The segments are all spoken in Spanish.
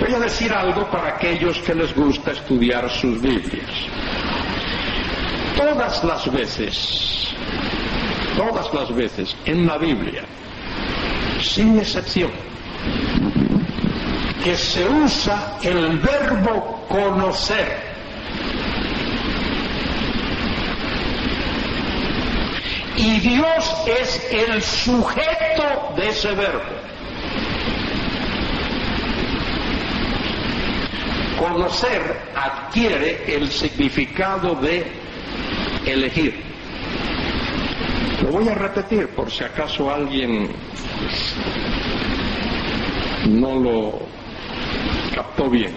Voy a decir algo para aquellos que les gusta estudiar sus Biblias. Todas las veces, todas las veces en la Biblia, sin excepción, que se usa el verbo conocer, y Dios es el sujeto de ese verbo. Conocer adquiere el significado de elegir. Lo voy a repetir por si acaso alguien no lo captó bien.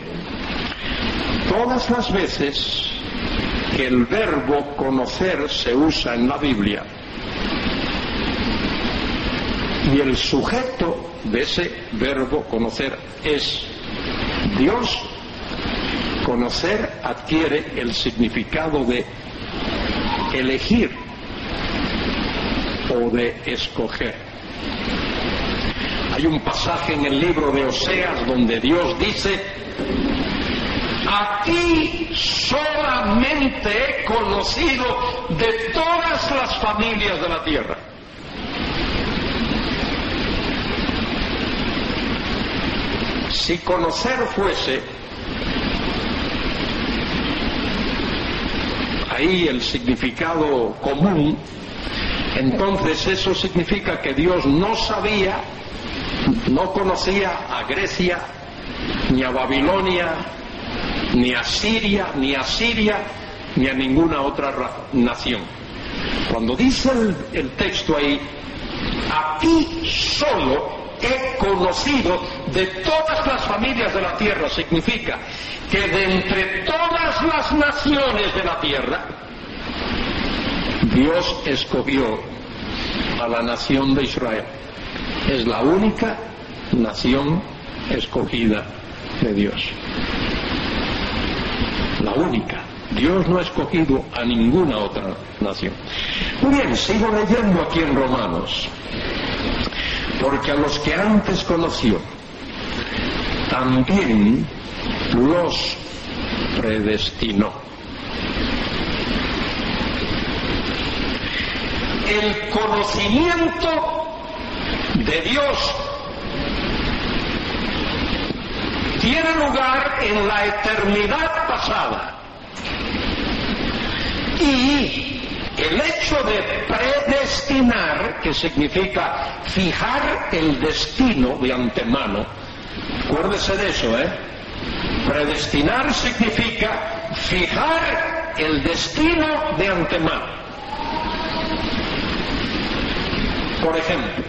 Todas las veces que el verbo conocer se usa en la Biblia y el sujeto de ese verbo conocer es Dios, conocer adquiere el significado de elegir o de escoger. Hay un pasaje en el libro de Oseas donde Dios dice, a ti solamente he conocido de todas las familias de la tierra. Si conocer fuese el significado común, entonces eso significa que Dios no sabía, no conocía a Grecia, ni a Babilonia, ni a Siria, ni a Siria, ni a ninguna otra nación. Cuando dice el, el texto ahí, a ti solo he conocido de todas las familias de la tierra, significa que de entre todas las naciones de la tierra, Dios escogió a la nación de Israel. Es la única nación escogida de Dios. La única. Dios no ha escogido a ninguna otra nación. Muy bien, sigo leyendo aquí en Romanos. Porque a los que antes conoció, también los predestinó. El conocimiento de Dios tiene lugar en la eternidad pasada. Y el hecho de predestinar, que significa fijar el destino de antemano, acuérdese de eso, ¿eh? Predestinar significa fijar el destino de antemano. Por ejemplo,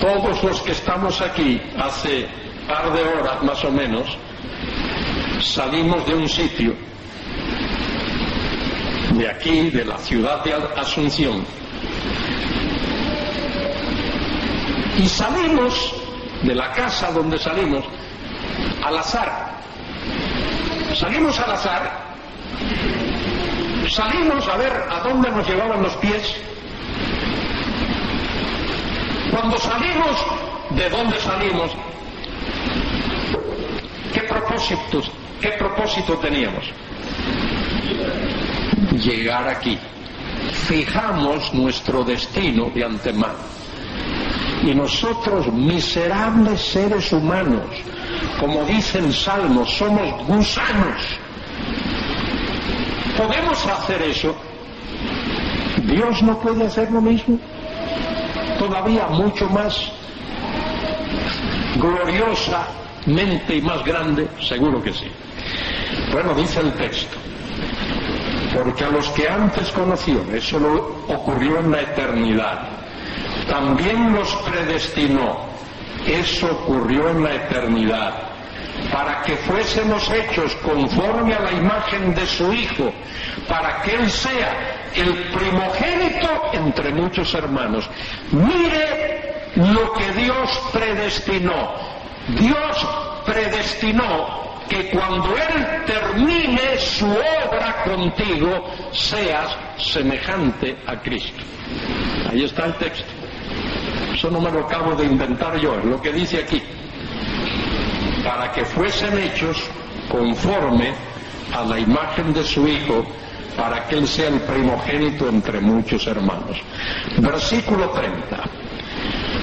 todos los que estamos aquí hace par de horas más o menos, salimos de un sitio, de aquí, de la ciudad de Asunción, y salimos de la casa donde salimos al azar. Salimos al azar, salimos a ver a dónde nos llevaban los pies. Cuando salimos, ¿de dónde salimos? ¿Qué propósitos, qué propósito teníamos? Llegar aquí. Fijamos nuestro destino de antemano. Y nosotros, miserables seres humanos, como dicen Salmos, somos gusanos. ¿Podemos hacer eso? ¿Dios no puede hacer lo mismo? Todavía mucho más gloriosamente y más grande, seguro que sí. Bueno, dice el texto, porque a los que antes conoció, eso ocurrió en la eternidad, también los predestinó, eso ocurrió en la eternidad, para que fuésemos hechos conforme a la imagen de su Hijo, para que Él sea el primogénito entre muchos hermanos. Mire lo que Dios predestinó. Dios predestinó que cuando Él termine su obra contigo, seas semejante a Cristo. Ahí está el texto. Eso no me lo acabo de inventar yo, es lo que dice aquí. Para que fuesen hechos conforme a la imagen de su Hijo, para que Él sea el primogénito entre muchos hermanos. Versículo 30.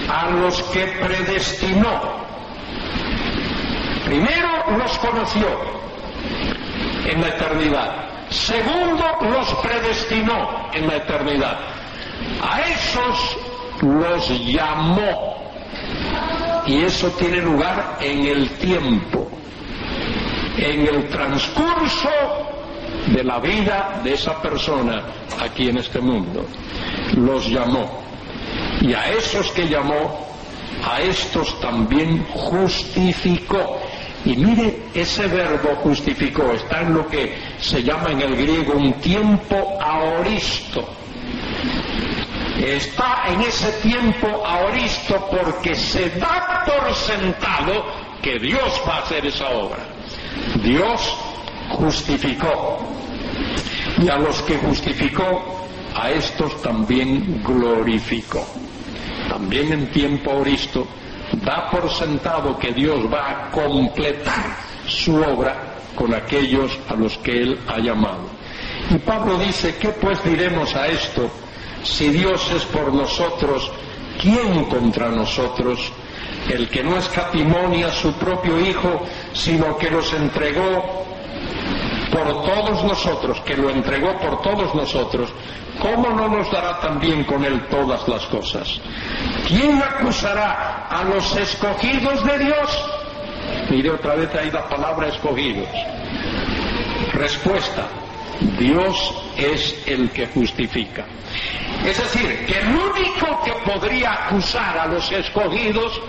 A los que predestinó, primero los conoció en la eternidad, segundo los predestinó en la eternidad, a esos los llamó. Y eso tiene lugar en el tiempo, en el transcurso de la vida de esa persona aquí en este mundo. Los llamó. Y a esos que llamó, a estos también justificó. Y mire, ese verbo justificó está en lo que se llama en el griego un tiempo aoristo. Está en ese tiempo aoristo porque se da por sentado que Dios va a hacer esa obra. Dios justificó. Y a los que justificó, a estos también glorificó. También en tiempo aoristo da por sentado que Dios va a completar su obra con aquellos a los que Él ha llamado. Y Pablo dice, ¿qué pues diremos a esto? Si Dios es por nosotros, ¿quién contra nosotros? El que no escatimonia a su propio Hijo, sino que los entregó por todos nosotros, que lo entregó por todos nosotros, ¿cómo no nos dará también con Él todas las cosas? ¿Quién acusará a los escogidos de Dios? Mire otra vez ahí la palabra escogidos. Respuesta, Dios es el que justifica. Es decir, que el único que podría acusar a los escogidos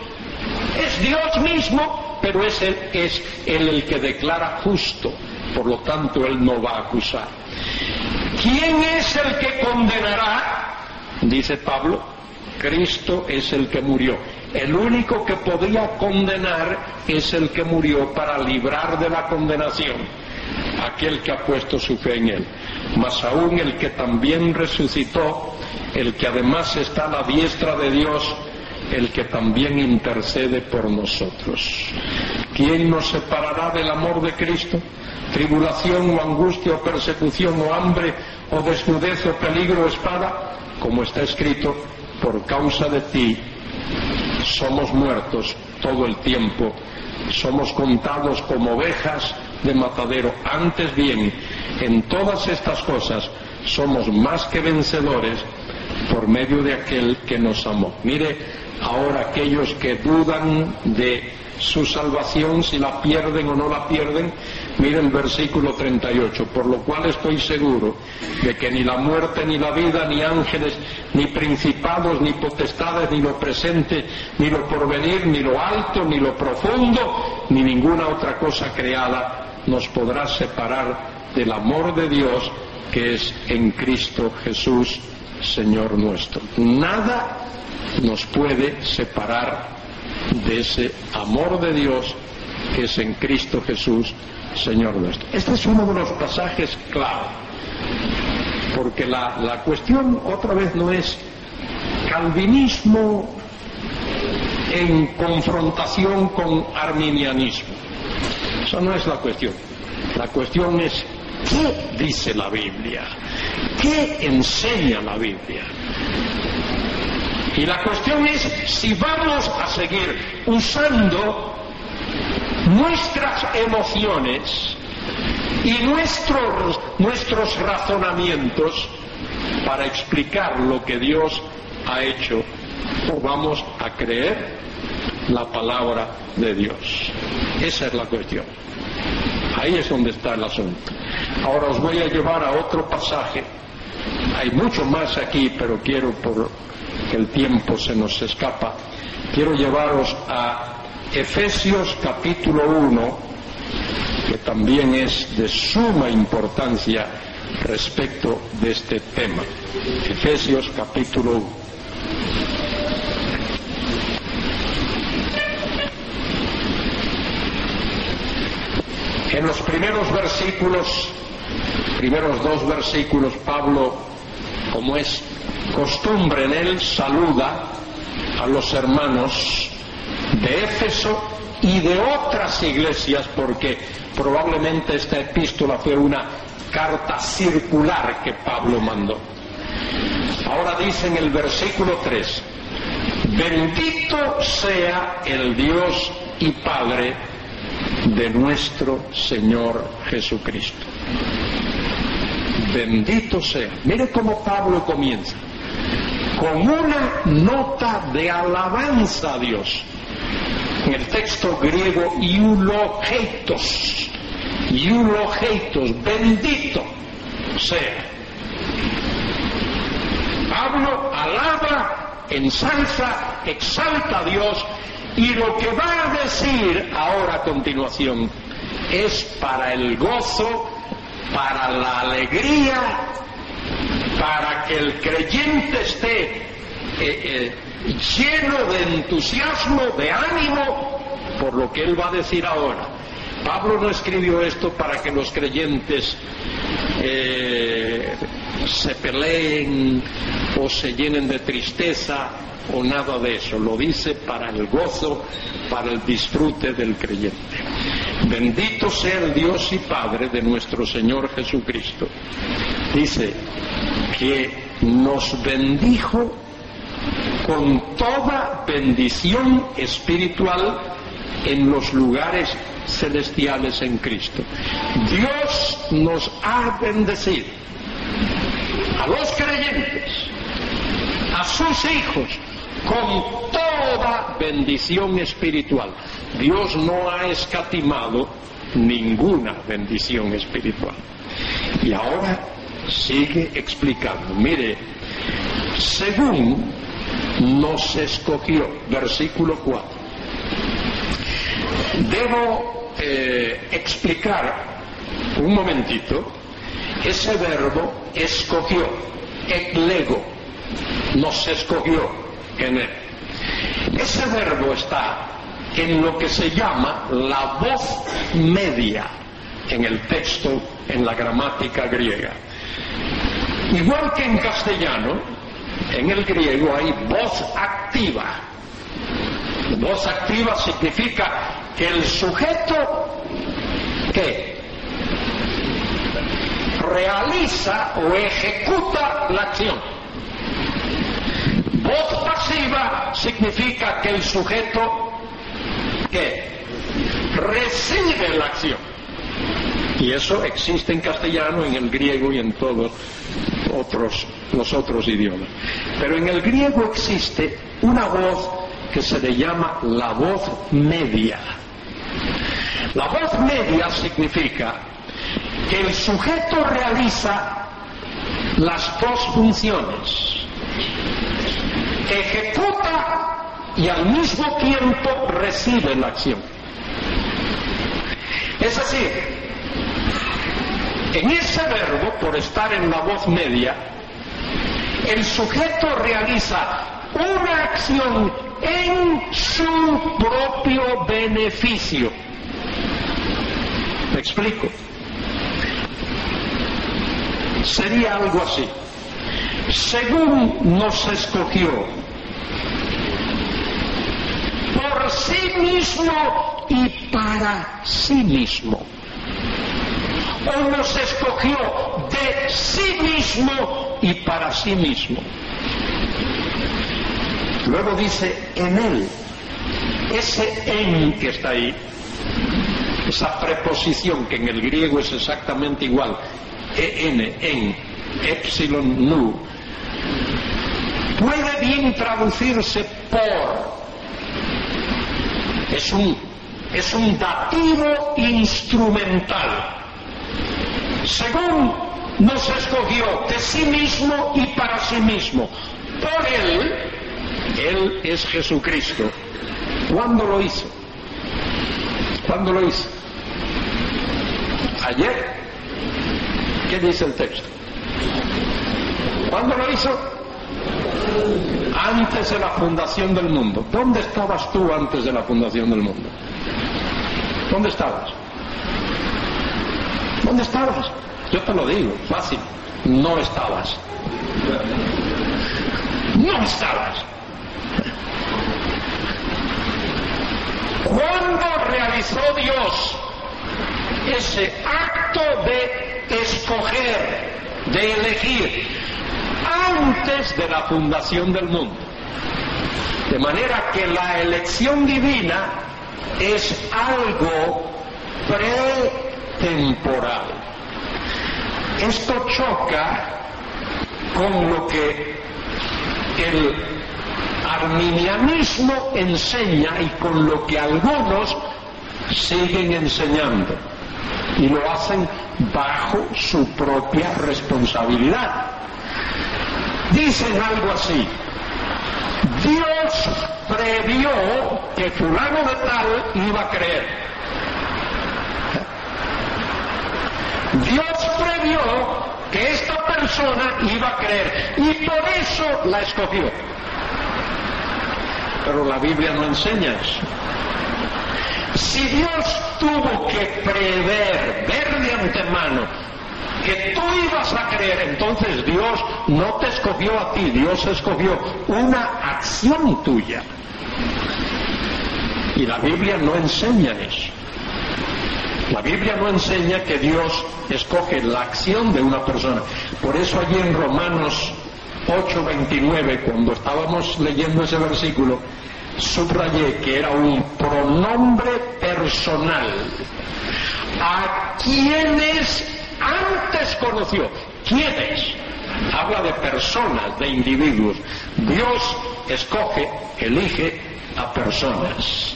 es Dios mismo, pero es el que declara justo. Por lo tanto, él no va a acusar. ¿Quién es el que condenará? Dice Pablo, Cristo es el que murió. El único que podía condenar es el que murió para librar de la condenación aquel que ha puesto su fe en él. Mas aún el que también resucitó, el que además está a la diestra de Dios, el que también intercede por nosotros. ¿Quién nos separará del amor de Cristo? ¿Tribulación o angustia o persecución o hambre o desnudez o peligro o espada? Como está escrito, por causa de ti somos muertos todo el tiempo, somos contados como ovejas de matadero. Antes bien, en todas estas cosas somos más que vencedores por medio de aquel que nos amó. Mire, ahora aquellos que dudan de su salvación, si la pierden o no la pierden, miren versículo 38, por lo cual estoy seguro de que ni la muerte, ni la vida, ni ángeles, ni principados, ni potestades, ni lo presente, ni lo porvenir, ni lo alto, ni lo profundo, ni ninguna otra cosa creada nos podrá separar del amor de Dios que es en Cristo Jesús, Señor nuestro. Nada nos puede separar de ese amor de Dios que es en Cristo Jesús, Señor nuestro. Este es uno de los pasajes clave, porque la, la cuestión otra vez no es calvinismo en confrontación con arminianismo. Esa no es la cuestión. La cuestión es qué dice la Biblia, qué enseña la Biblia. Y la cuestión es si vamos a seguir usando nuestras emociones y nuestros, nuestros razonamientos para explicar lo que Dios ha hecho o vamos a creer la palabra de Dios. Esa es la cuestión. Ahí es donde está el asunto. Ahora os voy a llevar a otro pasaje. Hay mucho más aquí, pero quiero por el tiempo se nos escapa, quiero llevaros a Efesios capítulo 1, que también es de suma importancia respecto de este tema. Efesios capítulo 1. En los primeros versículos, primeros dos versículos, Pablo, como es costumbre en él, saluda a los hermanos de Éfeso y de otras iglesias, porque probablemente esta epístola fue una carta circular que Pablo mandó. Ahora dice en el versículo 3, bendito sea el Dios y Padre de nuestro Señor Jesucristo. Bendito sea. Mire cómo Pablo comienza. Con una nota de alabanza a Dios. En el texto griego, iulogeitos. Iulogeitos. Bendito sea. Pablo alaba, ensalza, exalta a Dios y lo que va a decir ahora a continuación es para el gozo, para la alegría, para que el creyente esté eh, eh, lleno de entusiasmo, de ánimo, por lo que él va a decir ahora. Pablo no escribió esto para que los creyentes eh, se peleen o se llenen de tristeza o nada de eso. Lo dice para el gozo, para el disfrute del creyente. Bendito sea el Dios y Padre de nuestro Señor Jesucristo. Dice que nos bendijo con toda bendición espiritual en los lugares celestiales en Cristo. Dios nos ha bendecido a los creyentes, a sus hijos, con toda bendición espiritual. Dios no ha escatimado ninguna bendición espiritual. Y ahora sigue explicando. Mire, según nos escogió, versículo 4. Debo eh, explicar un momentito ese verbo escogió, eclego, nos escogió en él. Ese verbo está en lo que se llama la voz media en el texto, en la gramática griega. Igual que en castellano, en el griego hay voz activa. Voz activa significa que el sujeto que realiza o ejecuta la acción. Voz pasiva significa que el sujeto que recibe la acción. Y eso existe en castellano, en el griego y en todos otros, los otros idiomas. Pero en el griego existe una voz que se le llama la voz media. La voz media significa que el sujeto realiza las dos funciones. Ejecuta y al mismo tiempo recibe la acción. Es decir, en ese verbo, por estar en la voz media, el sujeto realiza una acción en su propio beneficio. ¿Me explico? Sería algo así. Según nos escogió por sí mismo y para sí mismo. O nos escogió de sí mismo y para sí mismo. Luego dice en él, ese en que está ahí, esa preposición que en el griego es exactamente igual, en, en, epsilon, nu, puede bien traducirse por es un, es un dativo instrumental. Según nos escogió de sí mismo y para sí mismo. Por Él, Él es Jesucristo. ¿Cuándo lo hizo? ¿Cuándo lo hizo? Ayer. ¿Qué dice el texto? ¿Cuándo lo hizo? antes de la fundación del mundo. ¿Dónde estabas tú antes de la fundación del mundo? ¿Dónde estabas? ¿Dónde estabas? Yo te lo digo, fácil, no estabas. No estabas. ¿Cuándo realizó Dios ese acto de escoger, de elegir? Antes de la fundación del mundo. De manera que la elección divina es algo pretemporal. Esto choca con lo que el arminianismo enseña y con lo que algunos siguen enseñando y lo hacen bajo su propia responsabilidad. Dicen algo así, Dios previó que fulano de tal iba a creer. Dios previó que esta persona iba a creer y por eso la escogió. Pero la Biblia no enseña eso. Si Dios tuvo que prever, ver de antemano, que tú ibas a creer, entonces Dios no te escogió a ti, Dios escogió una acción tuya. Y la Biblia no enseña eso. La Biblia no enseña que Dios escoge la acción de una persona. Por eso allí en Romanos 8:29, cuando estábamos leyendo ese versículo, subrayé que era un pronombre personal. A quienes antes conoció. ¿Quiénes? Habla de personas, de individuos. Dios escoge, elige a personas.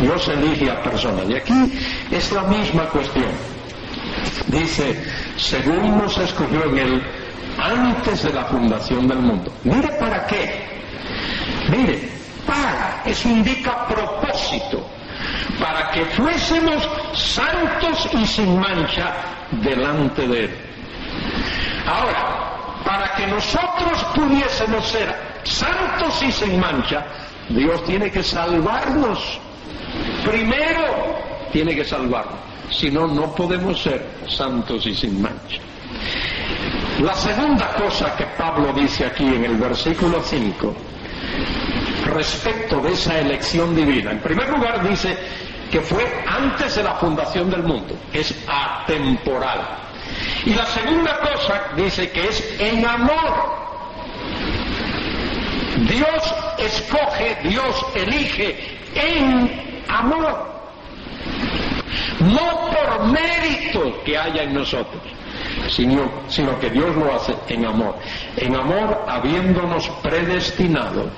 Dios elige a personas. Y aquí es la misma cuestión. Dice, según nos escogió en él antes de la fundación del mundo. Mire para qué. Mire, para, eso indica propósito. Para que fuésemos santos y sin mancha delante de Él. Ahora, para que nosotros pudiésemos ser santos y sin mancha, Dios tiene que salvarnos. Primero tiene que salvarnos. Si no, no podemos ser santos y sin mancha. La segunda cosa que Pablo dice aquí en el versículo 5, respecto de esa elección divina, en primer lugar dice que fue antes de la fundación del mundo, es atemporal. Y la segunda cosa dice que es en amor. Dios escoge, Dios elige en amor. No por mérito que haya en nosotros, sino, sino que Dios lo hace en amor. En amor habiéndonos predestinado.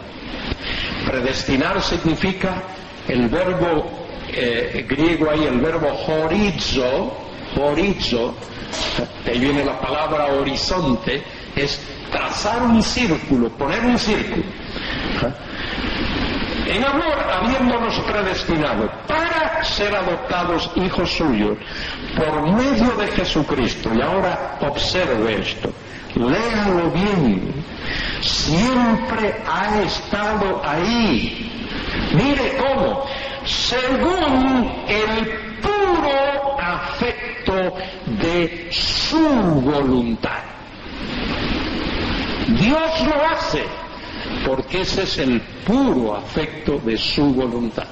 Predestinar significa el verbo eh, griego ahí el verbo horizo, horizo, ahí viene la palabra horizonte, es trazar un círculo, poner un círculo. En amor, habiéndonos predestinado para ser adoptados hijos suyos por medio de Jesucristo. Y ahora observe esto, léalo bien. Siempre ha estado ahí. Mire cómo según el puro afecto de su voluntad. Dios lo hace porque ese es el puro afecto de su voluntad.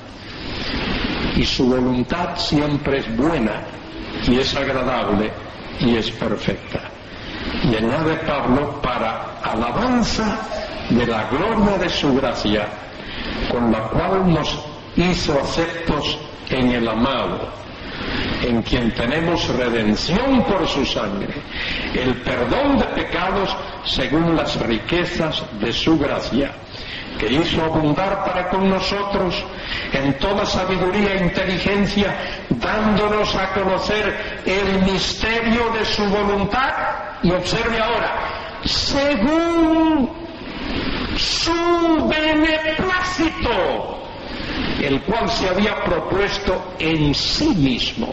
Y su voluntad siempre es buena y es agradable y es perfecta. Y añade Pablo para alabanza de la gloria de su gracia, con la cual nos hizo aceptos en el amado, en quien tenemos redención por su sangre, el perdón de pecados según las riquezas de su gracia, que hizo abundar para con nosotros en toda sabiduría e inteligencia, dándonos a conocer el misterio de su voluntad. Y observe ahora, según su beneplácito el cual se había propuesto en sí mismo.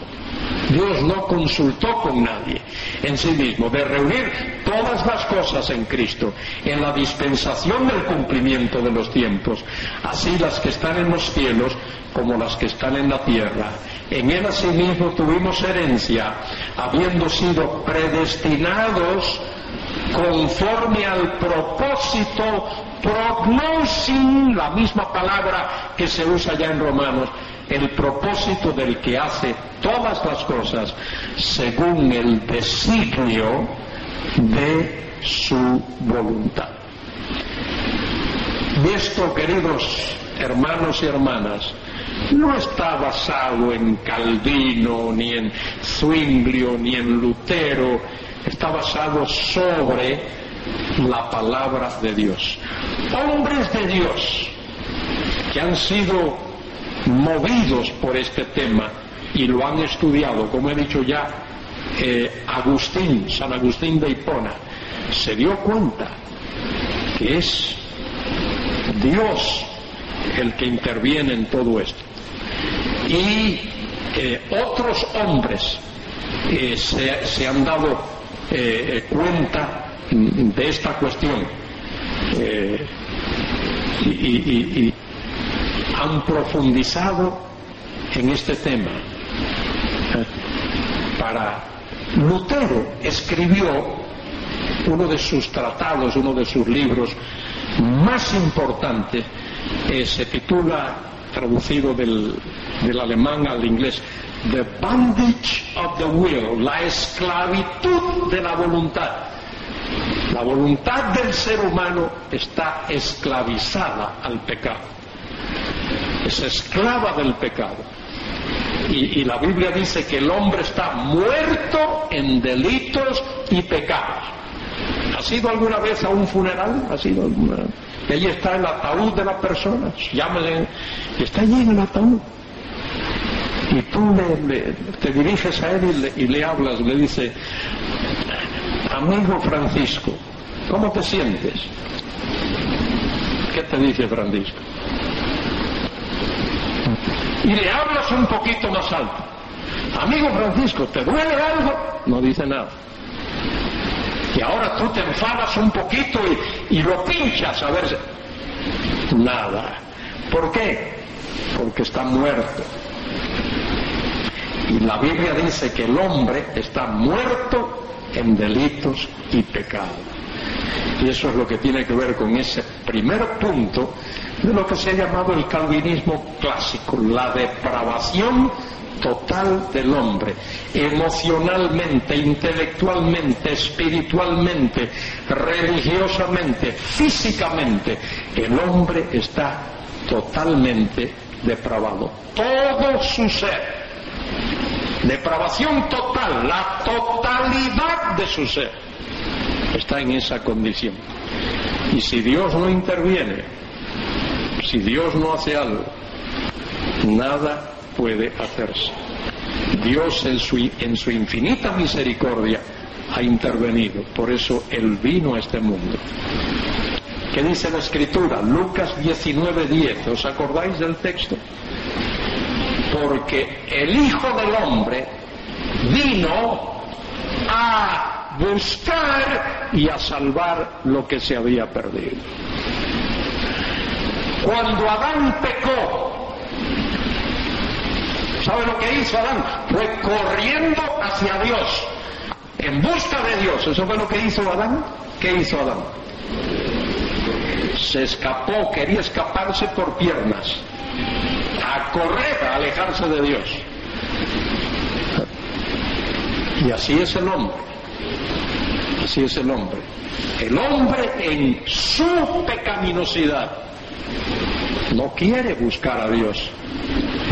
Dios no consultó con nadie en sí mismo, de reunir todas las cosas en Cristo, en la dispensación del cumplimiento de los tiempos, así las que están en los cielos como las que están en la tierra. En él asimismo tuvimos herencia, habiendo sido predestinados conforme al propósito prognosin, la misma palabra que se usa ya en Romanos, el propósito del que hace todas las cosas según el designio de su voluntad. Y esto, queridos hermanos y hermanas, no está basado en Calvino, ni en Zwinglio, ni en Lutero, está basado sobre la palabra de Dios. Hombres de Dios que han sido movidos por este tema y lo han estudiado, como he dicho ya, eh, Agustín, San Agustín de Hipona, se dio cuenta que es Dios el que interviene en todo esto. Y eh, otros hombres eh, se, han dado cuenta de esta cuestión y han profundizado en este tema. Para Lutero escribió uno de sus tratados, uno de sus libros más importantes, eh, se titula, traducido del, del alemán al inglés, The Bondage of the Will, la esclavitud de la voluntad. La voluntad del ser humano está esclavizada al pecado es esclava del pecado. Y, la Biblia dice que el hombre está muerto en delitos y pecados. ¿Ha sido alguna vez a un funeral? ¿Ha sido alguna? Y allí está el ataúd de la persona. Llámale, está allí en el ataúd. Y tú te diriges a él le, y le hablas, le dice, amigo Francisco, ¿cómo te sientes? ¿Qué te dice Francisco? y le hablas un poquito más alto. Amigo Francisco, ¿te duele algo? No dice nada. Y ahora tú te enfadas un poquito y, lo pinchas a ver. Nada. ¿Por qué? Porque está muerto. Y la Biblia dice que el hombre está muerto en delitos y pecados. Y eso es lo que tiene que ver con ese primer punto de lo que se ha llamado el calvinismo clásico, la depravación total del hombre, emocionalmente, intelectualmente, espiritualmente, religiosamente, físicamente, el hombre está totalmente depravado. Todo su ser. Depravación total, la totalidad de su ser está en esa condición. Y si Dios no interviene, si Dios no hace algo, nada puede hacerse. Dios en su, en su infinita misericordia ha intervenido, por eso Él vino a este mundo. ¿Qué dice la Escritura? Lucas 19:10, ¿os acordáis del texto? Porque el Hijo del Hombre vino a buscar y a salvar lo que se había perdido. Cuando Adán pecó, ¿sabe lo que hizo Adán? Fue corriendo hacia Dios, en busca de Dios. ¿Eso fue lo que hizo Adán? ¿Qué hizo Adán? Se escapó, quería escaparse por piernas, a correr, a alejarse de Dios. Y así es el hombre. Así es el hombre. El hombre en su pecaminosidad no quiere buscar a Dios.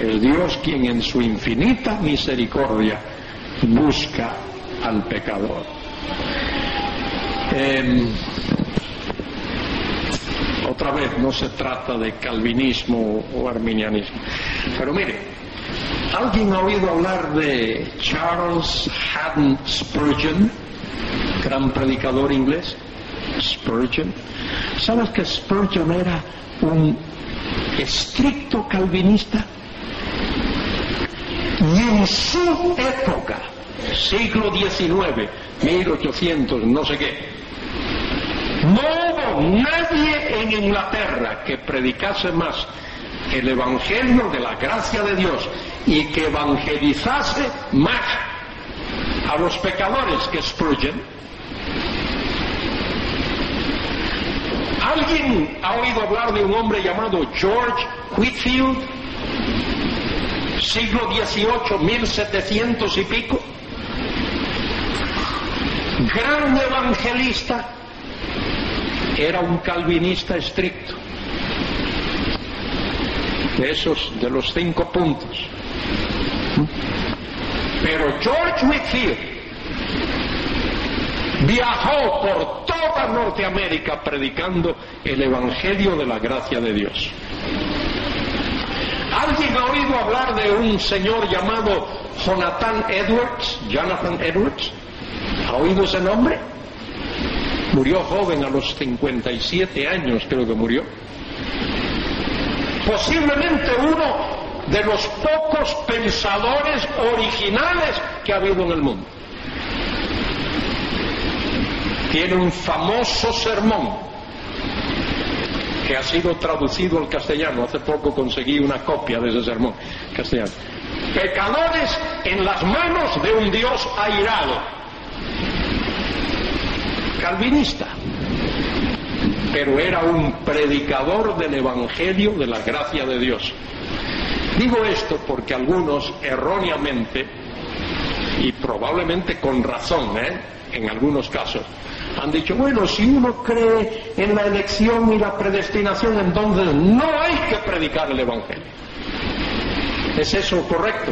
El Dios quien en su infinita misericordia busca al pecador. Em, otra vez, no se trata de calvinismo o arminianismo. Pero mire, ¿alguien ha oído hablar de Charles Haddon Spurgeon, gran predicador inglés? Spurgeon. ¿Sabes que Spurgeon era un estricto calvinista y en su época, siglo XIX, 1800, no sé qué, no hubo nadie en Inglaterra que predicase más el Evangelio de la gracia de Dios y que evangelizase más a los pecadores que Spurgeon ¿Alguien ha oído hablar de un hombre llamado George Whitfield? siglo XVIII, 1700 y pico, gran evangelista, era un calvinista estricto. De esos, de los cinco puntos. Pero George Whitfield viajó por toda Norteamérica predicando el Evangelio de la gracia de Dios. ¿Alguien ha oído hablar de un señor llamado Jonathan Edwards? Jonathan Edwards. ¿Ha oído ese nombre? Murió joven a los 57 años, creo que murió. Posiblemente uno de los pocos pensadores originales que ha habido en el mundo. Tiene un famoso sermón que ha sido traducido al castellano. Hace poco conseguí una copia de ese sermón castellano. Pecadores en las manos de un Dios airado. Calvinista. Pero era un predicador del Evangelio de la gracia de Dios. Digo esto porque algunos erróneamente y probablemente con razón, ¿eh? en algunos casos, han dicho, bueno, si uno cree en la elección y la predestinación, entonces no hay que predicar el Evangelio. ¿Es eso correcto?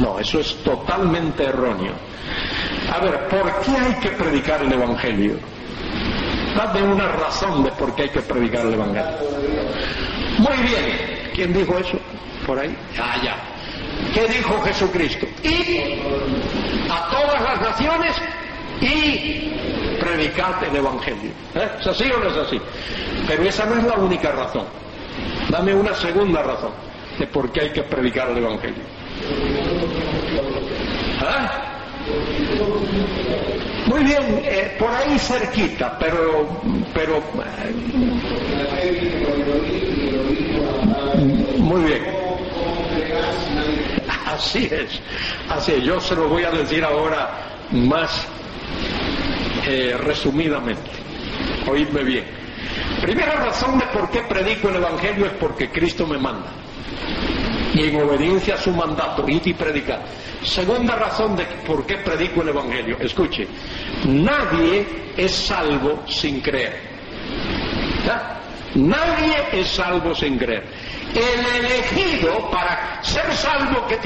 No, eso es totalmente erróneo. A ver, ¿por qué hay que predicar el Evangelio? Dame una razón de por qué hay que predicar el Evangelio. Muy bien, ¿quién dijo eso? Por ahí. Ah, ya. ¿Qué dijo Jesucristo? Y a todas las naciones y predicad el Evangelio. ¿Eh? ¿Es así o no es así? Pero esa no es la única razón. Dame una segunda razón de por qué hay que predicar el Evangelio. ¿Eh? Muy bien, eh, por ahí cerquita, pero, pero muy bien. Así es, así es. Yo se lo voy a decir ahora más eh, resumidamente. Oídme bien. Primera razón de por qué predico el Evangelio es porque Cristo me manda. Y en obediencia a su mandato, id y predicar. Segunda razón de por qué predico el Evangelio. Escuche, nadie es salvo sin creer. Nadie es salvo sin creer. El elegido para ser salvo que